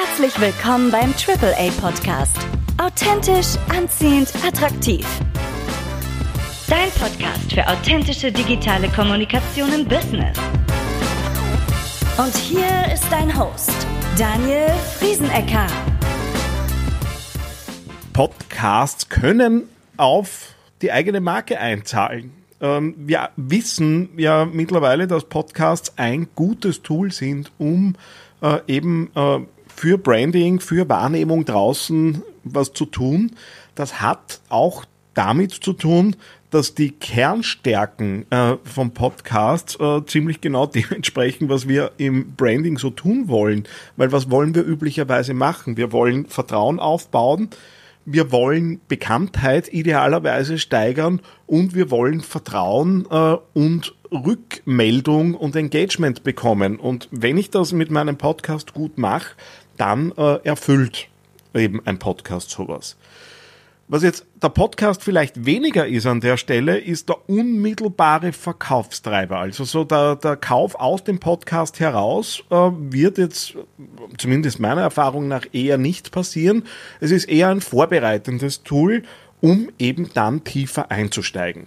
Herzlich willkommen beim AAA Podcast. Authentisch, anziehend, attraktiv. Dein Podcast für authentische digitale Kommunikation im Business. Und hier ist dein Host, Daniel Friesenecker. Podcasts können auf die eigene Marke einzahlen. Ähm, wir wissen ja mittlerweile, dass Podcasts ein gutes Tool sind, um äh, eben äh, für Branding, für Wahrnehmung draußen was zu tun. Das hat auch damit zu tun, dass die Kernstärken äh, vom Podcast äh, ziemlich genau dementsprechend, was wir im Branding so tun wollen. Weil was wollen wir üblicherweise machen? Wir wollen Vertrauen aufbauen, wir wollen Bekanntheit idealerweise steigern und wir wollen Vertrauen äh, und Rückmeldung und Engagement bekommen. Und wenn ich das mit meinem Podcast gut mache, dann äh, erfüllt eben ein Podcast sowas. Was jetzt der Podcast vielleicht weniger ist an der Stelle, ist der unmittelbare Verkaufstreiber. Also so der, der Kauf aus dem Podcast heraus äh, wird jetzt zumindest meiner Erfahrung nach eher nicht passieren. Es ist eher ein vorbereitendes Tool, um eben dann tiefer einzusteigen.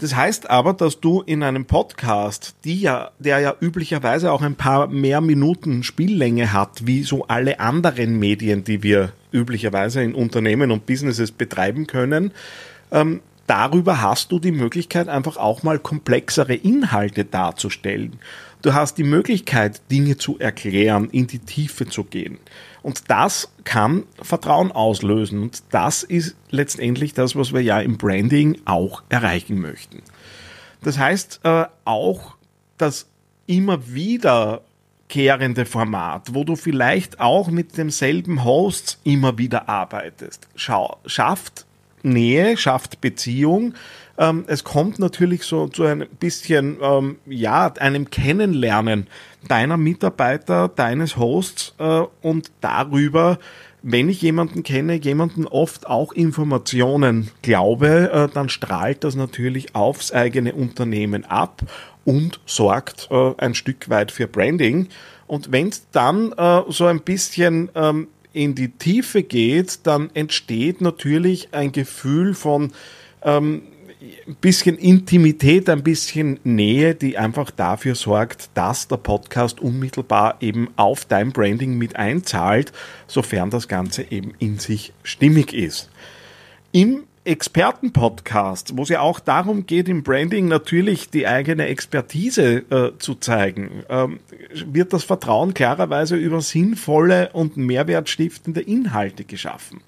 Das heißt aber, dass du in einem Podcast, die ja, der ja üblicherweise auch ein paar mehr Minuten Spiellänge hat, wie so alle anderen Medien, die wir üblicherweise in Unternehmen und Businesses betreiben können, ähm, darüber hast du die Möglichkeit, einfach auch mal komplexere Inhalte darzustellen. Du hast die Möglichkeit, Dinge zu erklären, in die Tiefe zu gehen. Und das kann Vertrauen auslösen. Und das ist letztendlich das, was wir ja im Branding auch erreichen möchten. Das heißt äh, auch, dass immer wieder kehrende Format, wo du vielleicht auch mit demselben Host immer wieder arbeitest, schafft Nähe, schafft Beziehung. Ähm, es kommt natürlich so zu ein bisschen, ähm, ja, einem Kennenlernen deiner Mitarbeiter, deines Hosts äh, und darüber, wenn ich jemanden kenne, jemanden oft auch Informationen glaube, äh, dann strahlt das natürlich aufs eigene Unternehmen ab und sorgt äh, ein Stück weit für Branding. Und wenn es dann äh, so ein bisschen ähm, in die Tiefe geht, dann entsteht natürlich ein Gefühl von ähm, ein bisschen Intimität, ein bisschen Nähe, die einfach dafür sorgt, dass der Podcast unmittelbar eben auf dein Branding mit einzahlt, sofern das Ganze eben in sich stimmig ist. Im Expertenpodcast, wo es ja auch darum geht, im Branding natürlich die eigene Expertise äh, zu zeigen, ähm, wird das Vertrauen klarerweise über sinnvolle und mehrwertstiftende Inhalte geschaffen.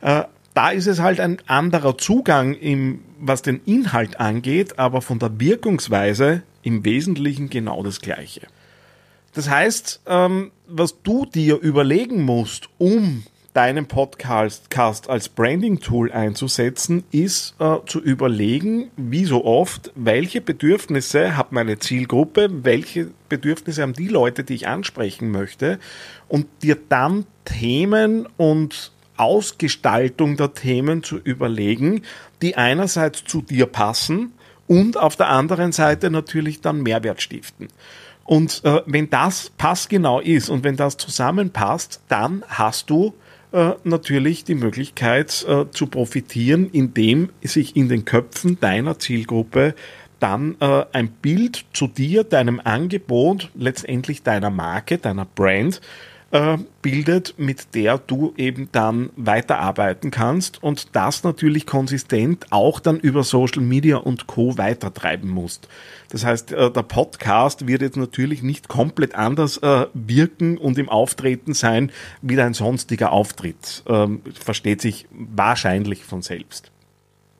Äh, da ist es halt ein anderer Zugang, im, was den Inhalt angeht, aber von der Wirkungsweise im Wesentlichen genau das Gleiche. Das heißt, ähm, was du dir überlegen musst, um deinen Podcast als Branding-Tool einzusetzen, ist äh, zu überlegen, wie so oft, welche Bedürfnisse hat meine Zielgruppe, welche Bedürfnisse haben die Leute, die ich ansprechen möchte und dir dann Themen und Ausgestaltung der Themen zu überlegen, die einerseits zu dir passen und auf der anderen Seite natürlich dann Mehrwert stiften. Und äh, wenn das passgenau ist und wenn das zusammenpasst, dann hast du äh, natürlich die Möglichkeit äh, zu profitieren, indem sich in den Köpfen deiner Zielgruppe dann äh, ein Bild zu dir, deinem Angebot, letztendlich deiner Marke, deiner Brand äh, bildet, mit der du eben dann weiterarbeiten kannst und das natürlich konsistent auch dann über Social Media und Co. weitertreiben musst. Das heißt, äh, der Podcast wird jetzt natürlich nicht komplett anders äh, wirken und im Auftreten sein wie dein sonstiger Auftritt. Ähm, versteht sich wahrscheinlich von selbst.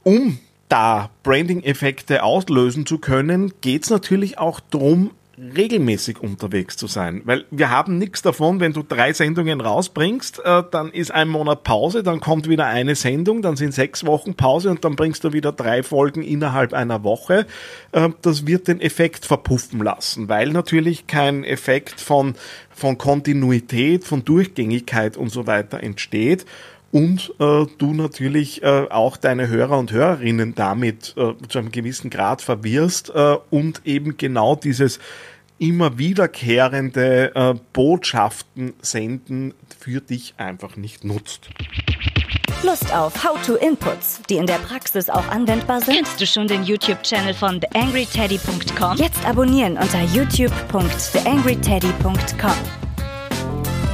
Um da Branding-Effekte auslösen zu können, geht es natürlich auch darum, regelmäßig unterwegs zu sein. Weil wir haben nichts davon, wenn du drei Sendungen rausbringst, äh, dann ist ein Monat Pause, dann kommt wieder eine Sendung, dann sind sechs Wochen Pause und dann bringst du wieder drei Folgen innerhalb einer Woche. Äh, das wird den Effekt verpuffen lassen, weil natürlich kein Effekt von, von Kontinuität, von Durchgängigkeit und so weiter entsteht und äh, du natürlich äh, auch deine Hörer und Hörerinnen damit äh, zu einem gewissen Grad verwirrst äh, und eben genau dieses immer wiederkehrende äh, Botschaften senden für dich einfach nicht nutzt. Lust auf How-to-Inputs, die in der Praxis auch anwendbar sind? Kennst du schon den YouTube-Channel von theangryteddy.com? Jetzt abonnieren unter youtube.theangryteddy.com.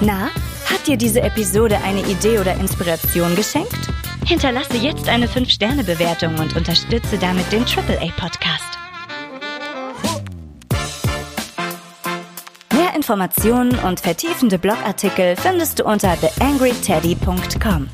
Na, hat dir diese Episode eine Idee oder Inspiration geschenkt? Hinterlasse jetzt eine 5-Sterne-Bewertung und unterstütze damit den AAA-Podcast. Mehr Informationen und vertiefende Blogartikel findest du unter theangryteddy.com.